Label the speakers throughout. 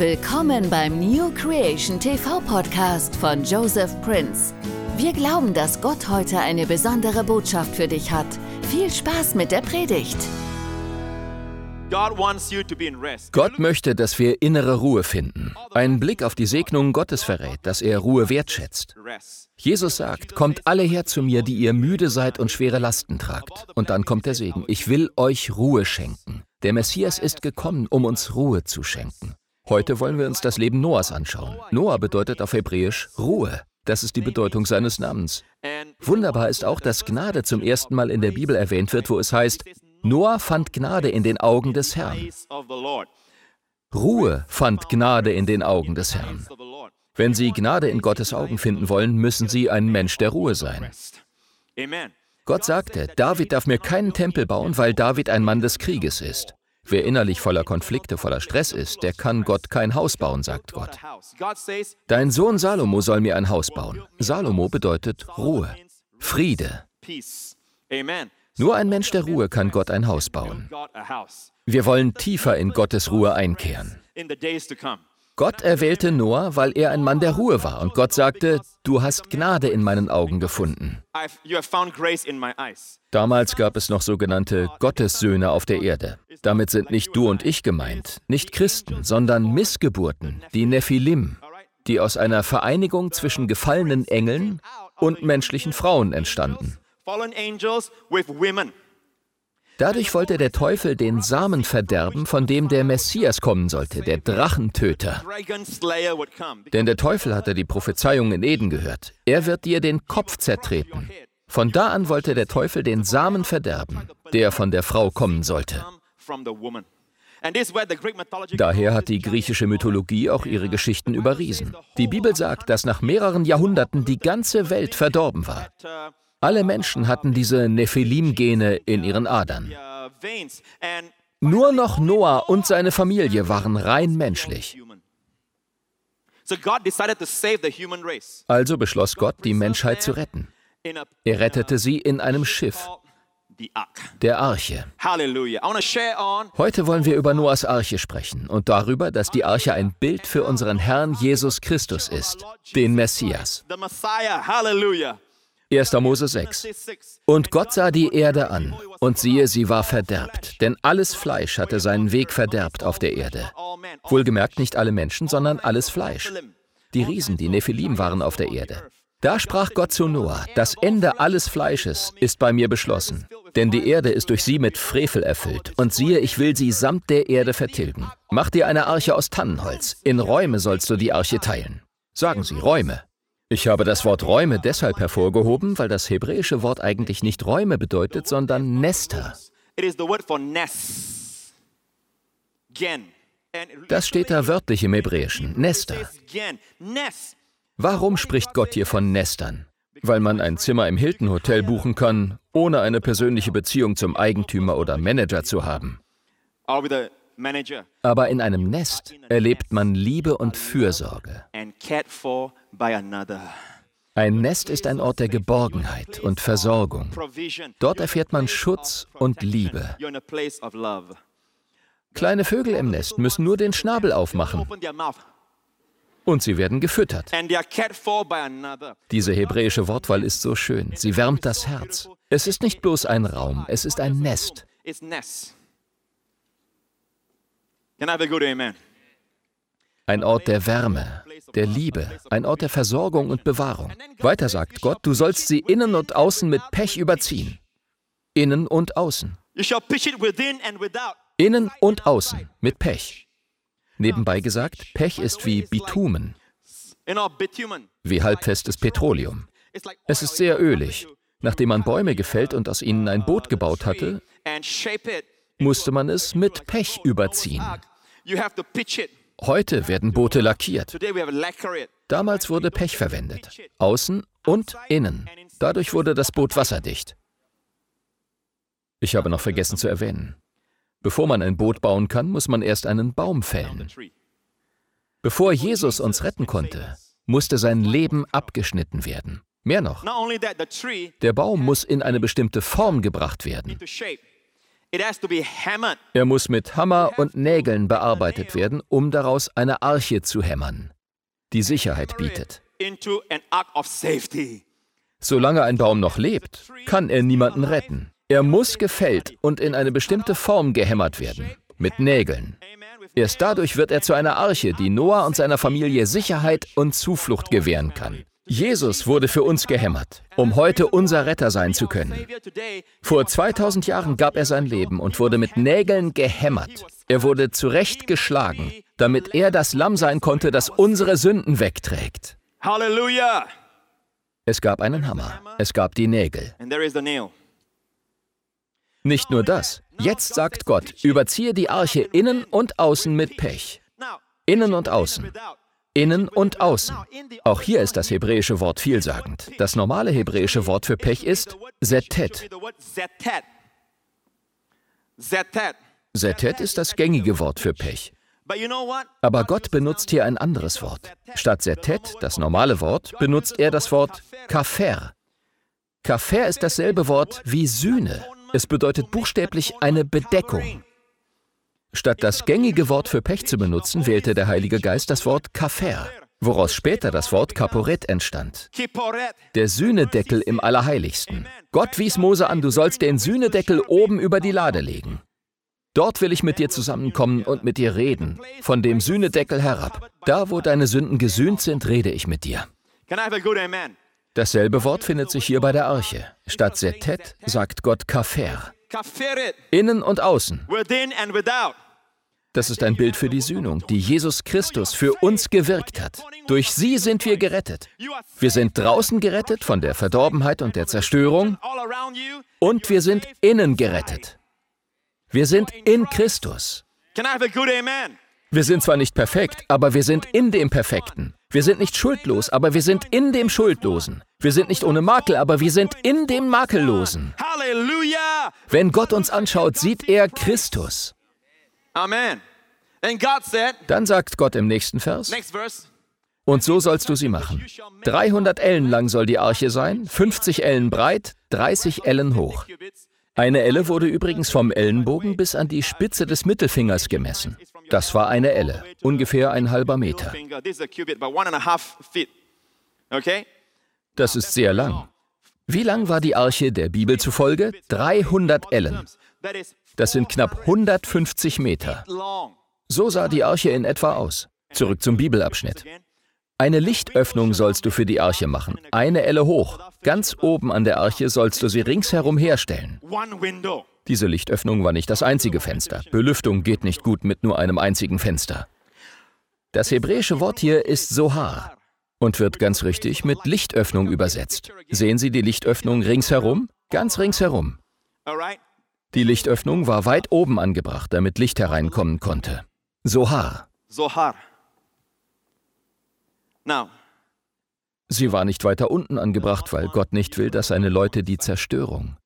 Speaker 1: Willkommen beim New Creation TV Podcast von Joseph Prince. Wir glauben, dass Gott heute eine besondere Botschaft für dich hat. Viel Spaß mit der Predigt.
Speaker 2: Gott möchte, dass wir innere Ruhe finden. Ein Blick auf die Segnungen Gottes verrät, dass er Ruhe wertschätzt. Jesus sagt, kommt alle her zu mir, die ihr müde seid und schwere Lasten tragt. Und dann kommt der Segen. Ich will euch Ruhe schenken. Der Messias ist gekommen, um uns Ruhe zu schenken. Heute wollen wir uns das Leben Noahs anschauen. Noah bedeutet auf Hebräisch Ruhe. Das ist die Bedeutung seines Namens. Wunderbar ist auch, dass Gnade zum ersten Mal in der Bibel erwähnt wird, wo es heißt, Noah fand Gnade in den Augen des Herrn. Ruhe fand Gnade in den Augen des Herrn. Wenn Sie Gnade in Gottes Augen finden wollen, müssen Sie ein Mensch der Ruhe sein. Gott sagte, David darf mir keinen Tempel bauen, weil David ein Mann des Krieges ist. Wer innerlich voller Konflikte, voller Stress ist, der kann Gott kein Haus bauen, sagt Gott. Dein Sohn Salomo soll mir ein Haus bauen. Salomo bedeutet Ruhe, Friede. Nur ein Mensch der Ruhe kann Gott ein Haus bauen. Wir wollen tiefer in Gottes Ruhe einkehren. Gott erwählte Noah, weil er ein Mann der Ruhe war. Und Gott sagte, du hast Gnade in meinen Augen gefunden. Damals gab es noch sogenannte Gottessöhne auf der Erde. Damit sind nicht du und ich gemeint, nicht Christen, sondern Missgeburten, die Nephilim, die aus einer Vereinigung zwischen gefallenen Engeln und menschlichen Frauen entstanden. Dadurch wollte der Teufel den Samen verderben, von dem der Messias kommen sollte, der Drachentöter. Denn der Teufel hatte die Prophezeiung in Eden gehört. Er wird dir den Kopf zertreten. Von da an wollte der Teufel den Samen verderben, der von der Frau kommen sollte. Daher hat die griechische Mythologie auch ihre Geschichten über Riesen. Die Bibel sagt, dass nach mehreren Jahrhunderten die ganze Welt verdorben war. Alle Menschen hatten diese Nephilim-Gene in ihren Adern. Nur noch Noah und seine Familie waren rein menschlich. Also beschloss Gott, die Menschheit zu retten. Er rettete sie in einem Schiff, der Arche. Heute wollen wir über Noahs Arche sprechen und darüber, dass die Arche ein Bild für unseren Herrn Jesus Christus ist, den Messias. 1. Mose 6. Und Gott sah die Erde an, und siehe, sie war verderbt, denn alles Fleisch hatte seinen Weg verderbt auf der Erde. Wohlgemerkt nicht alle Menschen, sondern alles Fleisch. Die Riesen, die Nephilim, waren auf der Erde. Da sprach Gott zu Noah, das Ende alles Fleisches ist bei mir beschlossen, denn die Erde ist durch sie mit Frevel erfüllt, und siehe, ich will sie samt der Erde vertilgen. Mach dir eine Arche aus Tannenholz, in Räume sollst du die Arche teilen. Sagen Sie Räume. Ich habe das Wort Räume deshalb hervorgehoben, weil das hebräische Wort eigentlich nicht Räume bedeutet, sondern Nester. Das steht da wörtlich im Hebräischen, Nester. Warum spricht Gott hier von Nestern? Weil man ein Zimmer im Hilton Hotel buchen kann, ohne eine persönliche Beziehung zum Eigentümer oder Manager zu haben. Aber in einem Nest erlebt man Liebe und Fürsorge. Ein Nest ist ein Ort der Geborgenheit und Versorgung. Dort erfährt man Schutz und Liebe. Kleine Vögel im Nest müssen nur den Schnabel aufmachen. Und sie werden gefüttert. Diese hebräische Wortwahl ist so schön. Sie wärmt das Herz. Es ist nicht bloß ein Raum, es ist ein Nest. Ein Ort der Wärme, der Liebe, ein Ort der Versorgung und Bewahrung. Weiter sagt Gott, du sollst sie innen und außen mit Pech überziehen. Innen und außen. Innen und außen mit Pech. Nebenbei gesagt, Pech ist wie Bitumen, wie halbfestes Petroleum. Es ist sehr ölig. Nachdem man Bäume gefällt und aus ihnen ein Boot gebaut hatte, musste man es mit Pech überziehen. Heute werden Boote lackiert. Damals wurde Pech verwendet, außen und innen. Dadurch wurde das Boot wasserdicht. Ich habe noch vergessen zu erwähnen. Bevor man ein Boot bauen kann, muss man erst einen Baum fällen. Bevor Jesus uns retten konnte, musste sein Leben abgeschnitten werden. Mehr noch, der Baum muss in eine bestimmte Form gebracht werden. Er muss mit Hammer und Nägeln bearbeitet werden, um daraus eine Arche zu hämmern, die Sicherheit bietet. Solange ein Baum noch lebt, kann er niemanden retten. Er muss gefällt und in eine bestimmte Form gehämmert werden, mit Nägeln. Erst dadurch wird er zu einer Arche, die Noah und seiner Familie Sicherheit und Zuflucht gewähren kann. Jesus wurde für uns gehämmert, um heute unser Retter sein zu können. Vor 2000 Jahren gab er sein Leben und wurde mit Nägeln gehämmert. Er wurde zurechtgeschlagen, damit er das Lamm sein konnte, das unsere Sünden wegträgt.
Speaker 3: Halleluja!
Speaker 2: Es gab einen Hammer, es gab die Nägel. Nicht nur das. Jetzt sagt Gott, überziehe die Arche innen und außen mit Pech. Innen und außen. Innen und außen. Auch hier ist das hebräische Wort vielsagend. Das normale hebräische Wort für Pech ist Setet. Setet ist das gängige Wort für Pech. Aber Gott benutzt hier ein anderes Wort. Statt Setet, das normale Wort, benutzt er das Wort Kafer. Kafer ist dasselbe Wort wie Sühne. Es bedeutet buchstäblich eine Bedeckung. Statt das gängige Wort für Pech zu benutzen, wählte der Heilige Geist das Wort Kafer, woraus später das Wort Kaporet entstand. Der Sühnedeckel im Allerheiligsten. Gott wies Mose an, du sollst den Sühnedeckel oben über die Lade legen. Dort will ich mit dir zusammenkommen und mit dir reden, von dem Sühnedeckel herab. Da, wo deine Sünden gesühnt sind, rede ich mit dir. Dasselbe Wort findet sich hier bei der Arche. Statt Setet sagt Gott Kafer. Innen und außen. Das ist ein Bild für die Sühnung, die Jesus Christus für uns gewirkt hat. Durch sie sind wir gerettet. Wir sind draußen gerettet von der Verdorbenheit und der Zerstörung und wir sind innen gerettet. Wir sind in Christus. Wir sind zwar nicht perfekt, aber wir sind in dem Perfekten. Wir sind nicht schuldlos, aber wir sind in dem Schuldlosen. Wir sind nicht ohne Makel, aber wir sind in dem Makellosen.
Speaker 3: Halleluja!
Speaker 2: Wenn Gott uns anschaut, sieht er Christus.
Speaker 3: Amen.
Speaker 2: Dann sagt Gott im nächsten Vers,
Speaker 3: next verse,
Speaker 2: und so sollst du sie machen. 300 Ellen lang soll die Arche sein, 50 Ellen breit, 30 Ellen hoch. Eine Elle wurde übrigens vom Ellenbogen bis an die Spitze des Mittelfingers gemessen. Das war eine Elle, ungefähr ein halber Meter. Das ist sehr lang. Wie lang war die Arche der Bibel zufolge? 300 Ellen. Das sind knapp 150 Meter. So sah die Arche in etwa aus. Zurück zum Bibelabschnitt. Eine Lichtöffnung sollst du für die Arche machen, eine Elle hoch. Ganz oben an der Arche sollst du sie ringsherum herstellen. Diese Lichtöffnung war nicht das einzige Fenster. Belüftung geht nicht gut mit nur einem einzigen Fenster. Das hebräische Wort hier ist Sohar und wird ganz richtig mit Lichtöffnung übersetzt. Sehen Sie die Lichtöffnung ringsherum? Ganz ringsherum. Die Lichtöffnung war weit oben angebracht, damit Licht hereinkommen konnte. Sohar.
Speaker 3: Zohar. Now,
Speaker 2: Sie war nicht weiter unten angebracht, weil Gott nicht will, dass seine Leute die Zerstörung,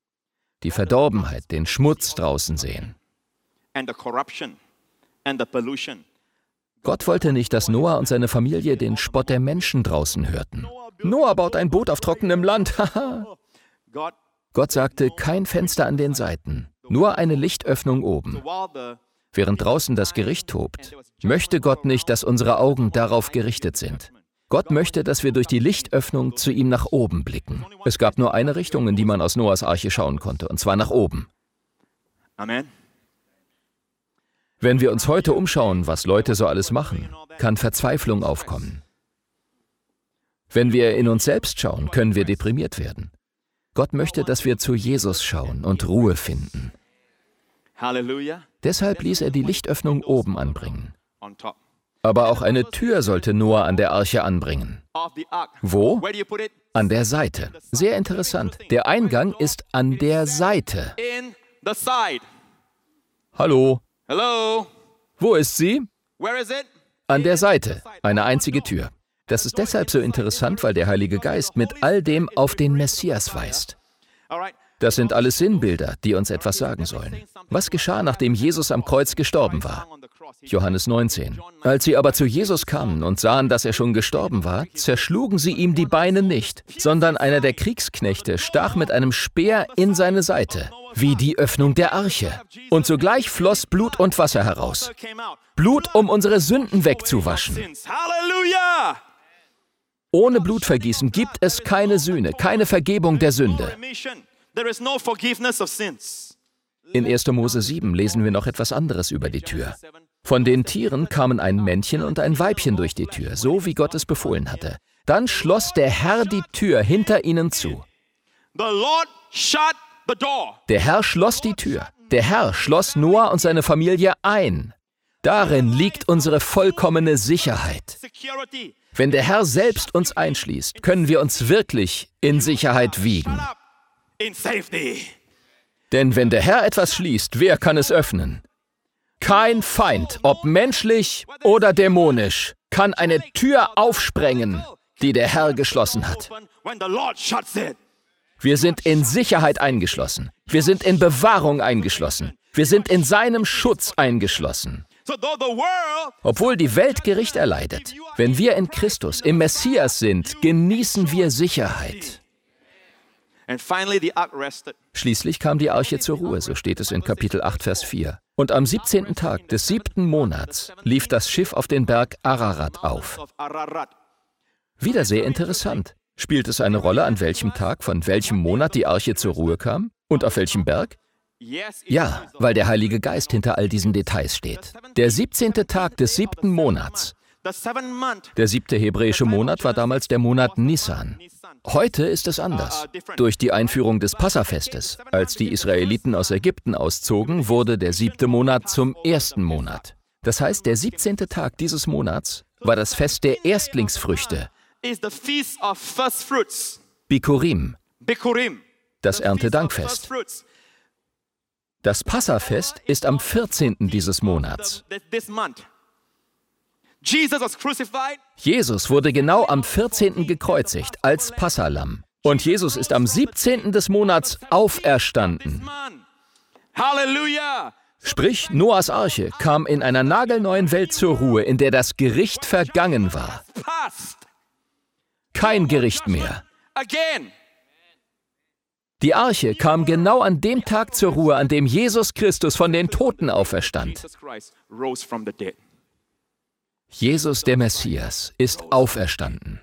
Speaker 2: die Verdorbenheit, den Schmutz draußen sehen. Gott wollte nicht, dass Noah und seine Familie den Spott der Menschen draußen hörten. Noah baut ein Boot auf trockenem Land. Gott sagte, kein Fenster an den Seiten, nur eine Lichtöffnung oben. Während draußen das Gericht tobt, möchte Gott nicht, dass unsere Augen darauf gerichtet sind. Gott möchte, dass wir durch die Lichtöffnung zu ihm nach oben blicken. Es gab nur eine Richtung, in die man aus Noahs Arche schauen konnte, und zwar nach oben.
Speaker 3: Amen.
Speaker 2: Wenn wir uns heute umschauen, was Leute so alles machen, kann Verzweiflung aufkommen. Wenn wir in uns selbst schauen, können wir deprimiert werden. Gott möchte, dass wir zu Jesus schauen und Ruhe finden.
Speaker 3: Hallelujah.
Speaker 2: Deshalb ließ er die Lichtöffnung oben anbringen. Aber auch eine Tür sollte Noah an der Arche anbringen. Wo? An der Seite. Sehr interessant. Der Eingang ist an der Seite. Hallo,
Speaker 3: Hello?
Speaker 2: wo ist sie? An der Seite. Eine einzige Tür. Das ist deshalb so interessant, weil der Heilige Geist mit all dem auf den Messias weist. Das sind alles Sinnbilder, die uns etwas sagen sollen. Was geschah, nachdem Jesus am Kreuz gestorben war? Johannes 19. Als sie aber zu Jesus kamen und sahen, dass er schon gestorben war, zerschlugen sie ihm die Beine nicht, sondern einer der Kriegsknechte stach mit einem Speer in seine Seite, wie die Öffnung der Arche. Und sogleich floss Blut und Wasser heraus. Blut, um unsere Sünden wegzuwaschen.
Speaker 3: Halleluja!
Speaker 2: Ohne Blutvergießen gibt es keine Sühne, keine Vergebung der Sünde. In 1. Mose 7 lesen wir noch etwas anderes über die Tür. Von den Tieren kamen ein Männchen und ein Weibchen durch die Tür, so wie Gott es befohlen hatte. Dann schloss der Herr die Tür hinter ihnen zu. Der Herr schloss die Tür. Der Herr schloss Noah und seine Familie ein. Darin liegt unsere vollkommene Sicherheit. Wenn der Herr selbst uns einschließt, können wir uns wirklich in Sicherheit wiegen. Denn wenn der Herr etwas schließt, wer kann es öffnen? Kein Feind, ob menschlich oder dämonisch, kann eine Tür aufsprengen, die der Herr geschlossen hat. Wir sind in Sicherheit eingeschlossen. Wir sind in Bewahrung eingeschlossen. Wir sind in seinem Schutz eingeschlossen. Obwohl die Welt Gericht erleidet, wenn wir in Christus, im Messias sind, genießen wir Sicherheit. Schließlich kam die Arche zur Ruhe, so steht es in Kapitel 8, Vers 4. Und am 17. Tag des siebten Monats lief das Schiff auf den Berg Ararat auf. Wieder sehr interessant. Spielt es eine Rolle, an welchem Tag, von welchem Monat die Arche zur Ruhe kam? Und auf welchem Berg? Ja, weil der Heilige Geist hinter all diesen Details steht. Der 17. Tag des siebten Monats. Der siebte hebräische Monat war damals der Monat Nisan. Heute ist es anders. Durch die Einführung des Passafestes, als die Israeliten aus Ägypten auszogen, wurde der siebte Monat zum ersten Monat. Das heißt, der 17. Tag dieses Monats war das Fest der Erstlingsfrüchte. Bikurim, das Erntedankfest. Das Passafest ist am 14. dieses Monats.
Speaker 3: Jesus
Speaker 2: wurde genau am 14. gekreuzigt als Passalam. Und Jesus ist am 17. des Monats auferstanden.
Speaker 3: Man. Hallelujah.
Speaker 2: Sprich, Noahs Arche kam in einer nagelneuen Welt zur Ruhe, in der das Gericht vergangen war. Kein Gericht mehr. Die Arche kam genau an dem Tag zur Ruhe, an dem Jesus Christus von den Toten auferstand.
Speaker 3: Jesus
Speaker 2: der Messias ist auferstanden.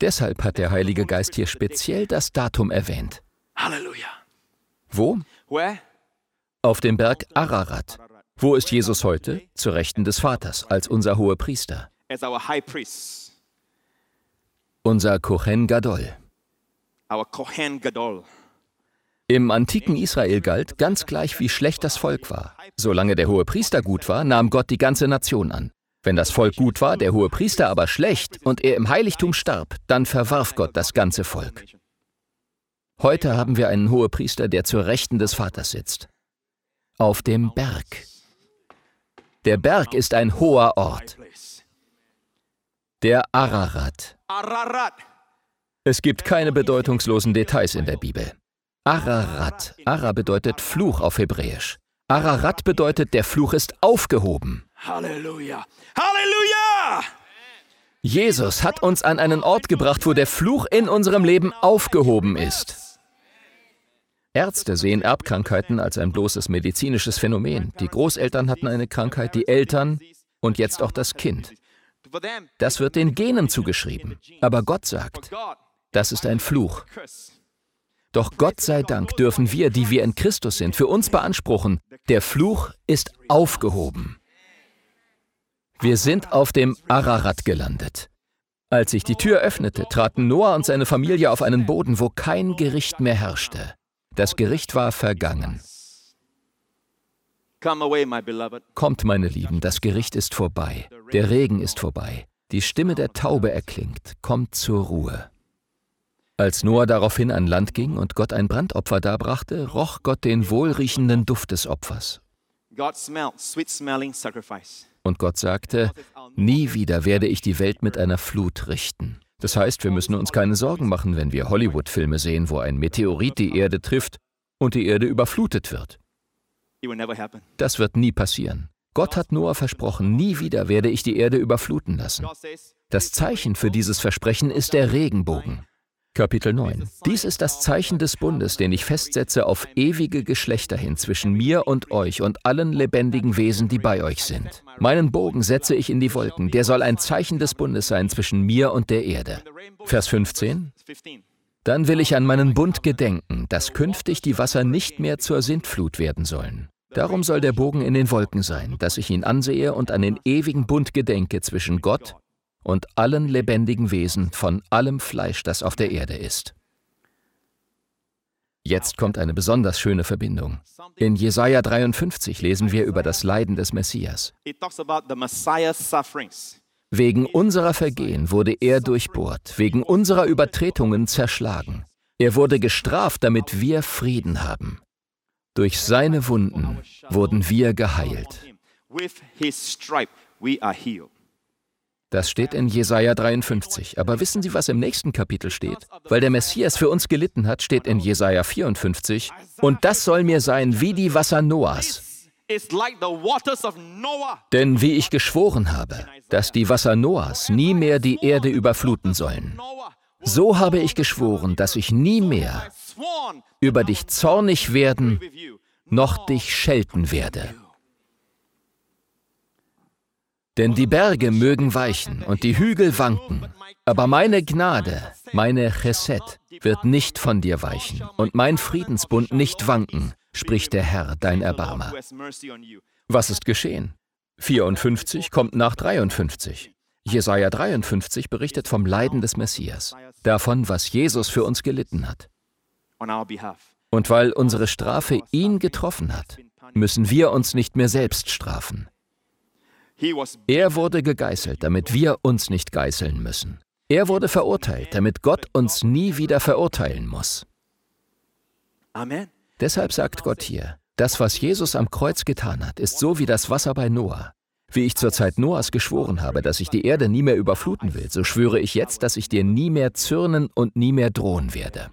Speaker 2: Deshalb hat der Heilige Geist hier speziell das Datum erwähnt.
Speaker 3: Hallelujah.
Speaker 2: Wo? Auf dem Berg Ararat. Wo ist Jesus heute? Zu Rechten des Vaters, als unser hoher Priester, unser Kohen Gadol. Im antiken Israel galt, ganz gleich wie schlecht das Volk war. Solange der hohe Priester gut war, nahm Gott die ganze Nation an. Wenn das Volk gut war, der hohe Priester aber schlecht und er im Heiligtum starb, dann verwarf Gott das ganze Volk. Heute haben wir einen Hohepriester, der zur Rechten des Vaters sitzt. Auf dem Berg. Der Berg ist ein hoher Ort, der Ararat.
Speaker 3: Ararat.
Speaker 2: Es gibt keine bedeutungslosen Details in der Bibel. Ararat. Ara bedeutet Fluch auf Hebräisch. Ararat bedeutet, der Fluch ist aufgehoben.
Speaker 3: Hallelujah. Hallelujah.
Speaker 2: Jesus hat uns an einen Ort gebracht, wo der Fluch in unserem Leben aufgehoben ist. Ärzte sehen Erbkrankheiten als ein bloßes medizinisches Phänomen. Die Großeltern hatten eine Krankheit, die Eltern und jetzt auch das Kind. Das wird den Genen zugeschrieben. Aber Gott sagt, das ist ein Fluch. Doch Gott sei Dank dürfen wir, die wir in Christus sind, für uns beanspruchen, der Fluch ist aufgehoben. Wir sind auf dem Ararat gelandet. Als sich die Tür öffnete, traten Noah und seine Familie auf einen Boden, wo kein Gericht mehr herrschte. Das Gericht war vergangen. Kommt, meine Lieben, das Gericht ist vorbei. Der Regen ist vorbei. Die Stimme der Taube erklingt. Kommt zur Ruhe. Als Noah daraufhin an Land ging und Gott ein Brandopfer darbrachte, roch Gott den wohlriechenden Duft des Opfers. Und Gott sagte, nie wieder werde ich die Welt mit einer Flut richten. Das heißt, wir müssen uns keine Sorgen machen, wenn wir Hollywood-Filme sehen, wo ein Meteorit die Erde trifft und die Erde überflutet wird. Das wird nie passieren. Gott hat Noah versprochen, nie wieder werde ich die Erde überfluten lassen. Das Zeichen für dieses Versprechen ist der Regenbogen. Kapitel 9. Dies ist das Zeichen des Bundes, den ich festsetze auf ewige Geschlechter hin zwischen mir und euch und allen lebendigen Wesen, die bei euch sind. Meinen Bogen setze ich in die Wolken, der soll ein Zeichen des Bundes sein zwischen mir und der Erde. Vers 15. Dann will ich an meinen Bund gedenken, dass künftig die Wasser nicht mehr zur Sintflut werden sollen. Darum soll der Bogen in den Wolken sein, dass ich ihn ansehe und an den ewigen Bund gedenke zwischen Gott und allen lebendigen Wesen von allem Fleisch, das auf der Erde ist. Jetzt kommt eine besonders schöne Verbindung. In Jesaja 53 lesen wir über das Leiden des Messias. Wegen unserer Vergehen wurde er durchbohrt, wegen unserer Übertretungen zerschlagen. Er wurde gestraft, damit wir Frieden haben. Durch seine Wunden wurden wir geheilt. Das steht in Jesaja 53. Aber wissen Sie, was im nächsten Kapitel steht? Weil der Messias für uns gelitten hat, steht in Jesaja 54. Und das soll mir sein wie die Wasser Noahs. Denn wie ich geschworen habe, dass die Wasser Noahs nie mehr die Erde überfluten sollen, so habe ich geschworen, dass ich nie mehr über dich zornig werden, noch dich schelten werde. Denn die Berge mögen weichen und die Hügel wanken, aber meine Gnade, meine Chesed, wird nicht von dir weichen und mein Friedensbund nicht wanken, spricht der Herr, dein Erbarmer. Was ist geschehen? 54 kommt nach 53. Jesaja 53 berichtet vom Leiden des Messias, davon, was Jesus für uns gelitten hat. Und weil unsere Strafe ihn getroffen hat, müssen wir uns nicht mehr selbst strafen. Er wurde gegeißelt, damit wir uns nicht geißeln müssen. Er wurde verurteilt, damit Gott uns nie wieder verurteilen muss.
Speaker 3: Amen.
Speaker 2: Deshalb sagt Gott hier, das, was Jesus am Kreuz getan hat, ist so wie das Wasser bei Noah. Wie ich zur Zeit Noahs geschworen habe, dass ich die Erde nie mehr überfluten will, so schwöre ich jetzt, dass ich dir nie mehr zürnen und nie mehr drohen werde.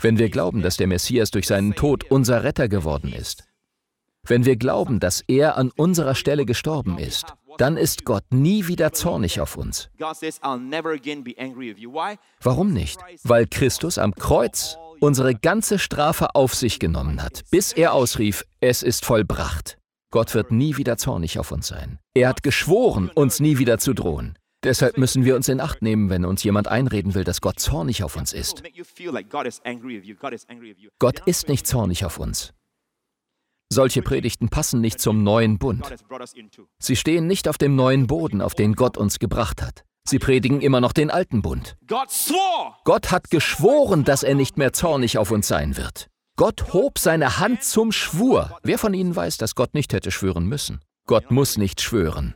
Speaker 2: Wenn wir glauben, dass der Messias durch seinen Tod unser Retter geworden ist, wenn wir glauben, dass er an unserer Stelle gestorben ist, dann ist Gott nie wieder zornig auf uns. Warum nicht? Weil Christus am Kreuz unsere ganze Strafe auf sich genommen hat, bis er ausrief, es ist vollbracht. Gott wird nie wieder zornig auf uns sein. Er hat geschworen, uns nie wieder zu drohen. Deshalb müssen wir uns in Acht nehmen, wenn uns jemand einreden will, dass Gott zornig auf uns ist. Gott ist nicht zornig auf uns. Solche Predigten passen nicht zum neuen Bund. Sie stehen nicht auf dem neuen Boden, auf den Gott uns gebracht hat. Sie predigen immer noch den alten Bund. Gott hat geschworen, dass er nicht mehr zornig auf uns sein wird. Gott hob seine Hand zum Schwur. Wer von Ihnen weiß, dass Gott nicht hätte schwören müssen? Gott muss nicht schwören.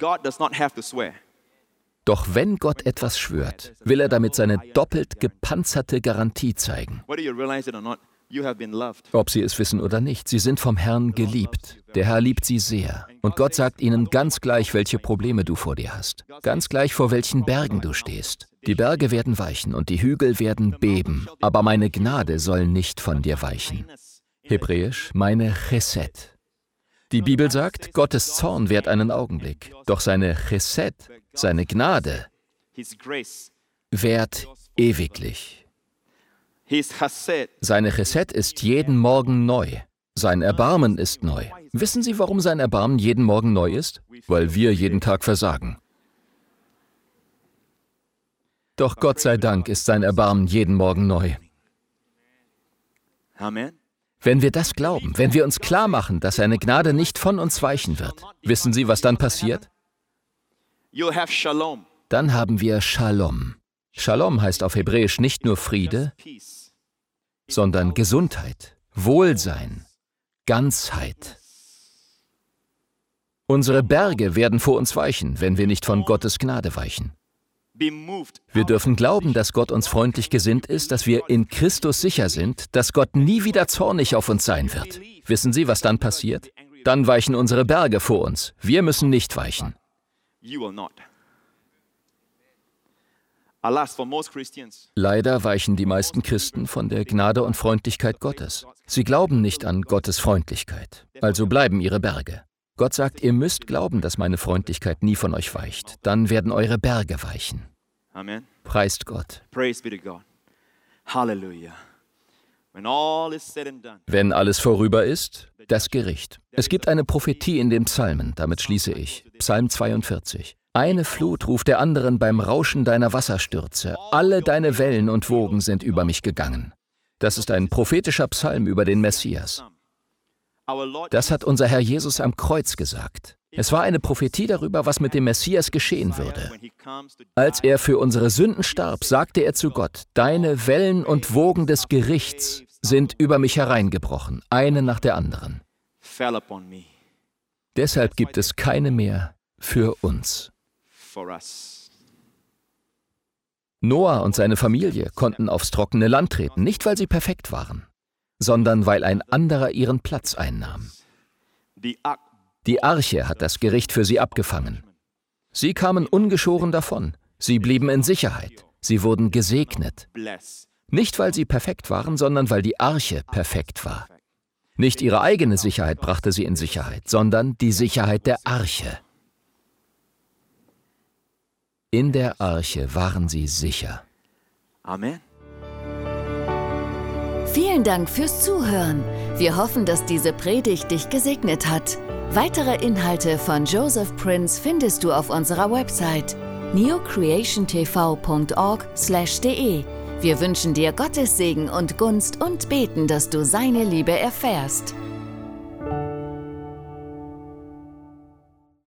Speaker 2: Doch wenn Gott etwas schwört, will er damit seine doppelt gepanzerte Garantie zeigen. Ob sie es wissen oder nicht, sie sind vom Herrn geliebt. Der Herr liebt sie sehr. Und Gott sagt ihnen ganz gleich, welche Probleme du vor dir hast. Ganz gleich, vor welchen Bergen du stehst. Die Berge werden weichen und die Hügel werden beben, aber meine Gnade soll nicht von dir weichen. Hebräisch, meine Chesed. Die Bibel sagt, Gottes Zorn währt einen Augenblick, doch seine Chesed, seine Gnade, währt ewiglich. Seine Chesed ist jeden Morgen neu. Sein Erbarmen ist neu. Wissen Sie, warum sein Erbarmen jeden Morgen neu ist? Weil wir jeden Tag versagen. Doch Gott sei Dank ist sein Erbarmen jeden Morgen neu. Wenn wir das glauben, wenn wir uns klar machen, dass seine Gnade nicht von uns weichen wird, wissen Sie, was dann passiert? Dann haben wir Shalom. Shalom heißt auf Hebräisch nicht nur Friede, sondern Gesundheit, Wohlsein, Ganzheit. Unsere Berge werden vor uns weichen, wenn wir nicht von Gottes Gnade weichen. Wir dürfen glauben, dass Gott uns freundlich gesinnt ist, dass wir in Christus sicher sind, dass Gott nie wieder zornig auf uns sein wird. Wissen Sie, was dann passiert? Dann weichen unsere Berge vor uns. Wir müssen nicht weichen. Leider weichen die meisten Christen von der Gnade und Freundlichkeit Gottes. Sie glauben nicht an Gottes Freundlichkeit, also bleiben ihre Berge. Gott sagt, ihr müsst glauben, dass meine Freundlichkeit nie von euch weicht. Dann werden eure Berge weichen.
Speaker 3: Amen.
Speaker 2: Preist Gott.
Speaker 3: Done,
Speaker 2: Wenn alles vorüber ist, das Gericht. Es gibt eine Prophetie in den Psalmen, damit schließe ich. Psalm 42. Eine Flut ruft der anderen beim Rauschen deiner Wasserstürze. Alle deine Wellen und Wogen sind über mich gegangen. Das ist ein prophetischer Psalm über den Messias. Das hat unser Herr Jesus am Kreuz gesagt. Es war eine Prophetie darüber, was mit dem Messias geschehen würde. Als er für unsere Sünden starb, sagte er zu Gott, Deine Wellen und Wogen des Gerichts sind über mich hereingebrochen, eine nach der anderen. Deshalb gibt es keine mehr für uns. Noah und seine Familie konnten aufs trockene Land treten, nicht weil sie perfekt waren, sondern weil ein anderer ihren Platz einnahm. Die Arche hat das Gericht für sie abgefangen. Sie kamen ungeschoren davon. Sie blieben in Sicherheit. Sie wurden gesegnet. Nicht, weil sie perfekt waren, sondern weil die Arche perfekt war. Nicht ihre eigene Sicherheit brachte sie in Sicherheit, sondern die Sicherheit der Arche. In der Arche waren sie sicher.
Speaker 3: Amen.
Speaker 1: Vielen Dank fürs Zuhören. Wir hoffen, dass diese Predigt dich gesegnet hat. Weitere Inhalte von Joseph Prince findest du auf unserer Website neocreationtv.org/de. Wir wünschen dir Gottes Segen und Gunst und beten, dass du seine Liebe erfährst.